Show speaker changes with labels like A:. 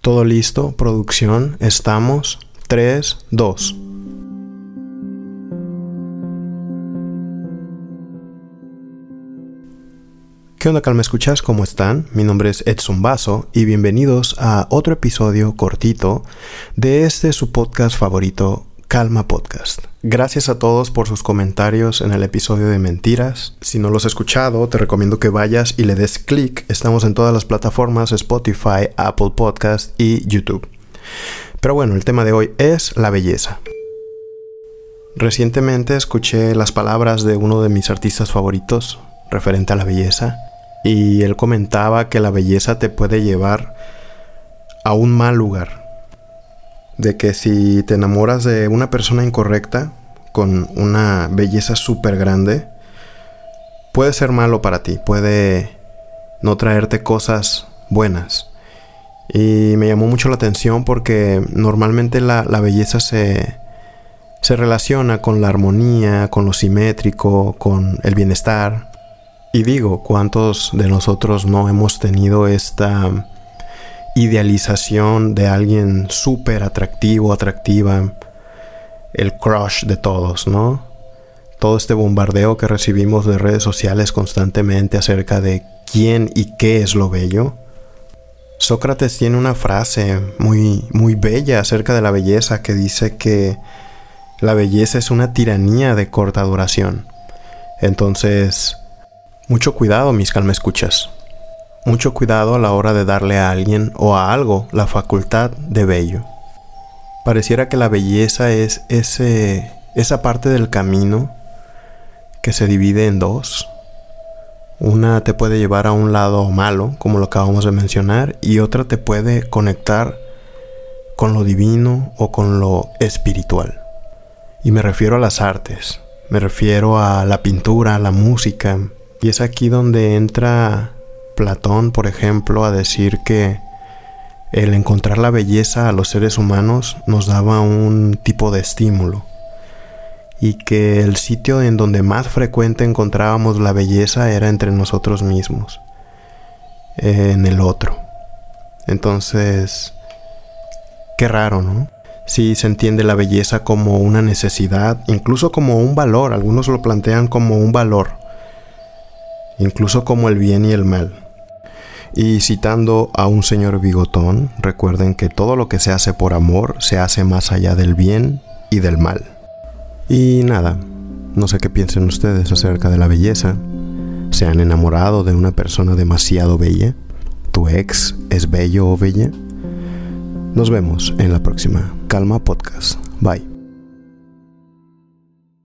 A: Todo listo, producción, estamos. 3, 2. ¿Qué onda, calma escuchas? ¿Cómo están? Mi nombre es Edson Basso y bienvenidos a otro episodio cortito de este su podcast favorito, Calma Podcast. Gracias a todos por sus comentarios en el episodio de Mentiras. Si no los has escuchado, te recomiendo que vayas y le des clic. Estamos en todas las plataformas Spotify, Apple Podcast y YouTube. Pero bueno, el tema de hoy es la belleza. Recientemente escuché las palabras de uno de mis artistas favoritos referente a la belleza y él comentaba que la belleza te puede llevar a un mal lugar de que si te enamoras de una persona incorrecta, con una belleza súper grande, puede ser malo para ti, puede no traerte cosas buenas. Y me llamó mucho la atención porque normalmente la, belleza se, se relaciona con la armonía, con lo simétrico, con el bienestar. Y digo, ¿cuántos de nosotros no hemos tenido esta idealización de alguien súper atractivo, atractiva, el crush de todos, ¿no? Todo este bombardeo que recibimos de redes sociales constantemente acerca de quién y qué es lo bello. Sócrates tiene una frase muy muy bella acerca de la belleza que dice que la belleza es una tiranía de corta duración. Entonces, mucho cuidado, mis calma escuchas. Mucho cuidado a la hora de darle a alguien o a algo la facultad de bello. Pareciera que la belleza es ese, esa parte del camino que se divide en dos. Una te puede llevar a un lado malo, como lo acabamos de mencionar, y otra te puede conectar con lo divino o con lo espiritual. Y me refiero a las artes, me refiero a la pintura, a la música, y es aquí donde entra Platón, por ejemplo, a decir que el encontrar la belleza a los seres humanos nos daba un tipo de estímulo y que el sitio en donde más frecuente encontrábamos la belleza era entre nosotros mismos, en el otro. Entonces, qué raro, ¿no? Si se entiende la belleza como una necesidad, incluso como un valor, algunos lo plantean como un valor, incluso como el bien y el mal. Y citando a un señor bigotón, recuerden que todo lo que se hace por amor se hace más allá del bien y del mal. Y nada, no sé qué piensen ustedes acerca de la belleza. ¿Se han enamorado de una persona demasiado bella? ¿Tu ex es bello o bella? Nos vemos en la próxima Calma Podcast. Bye.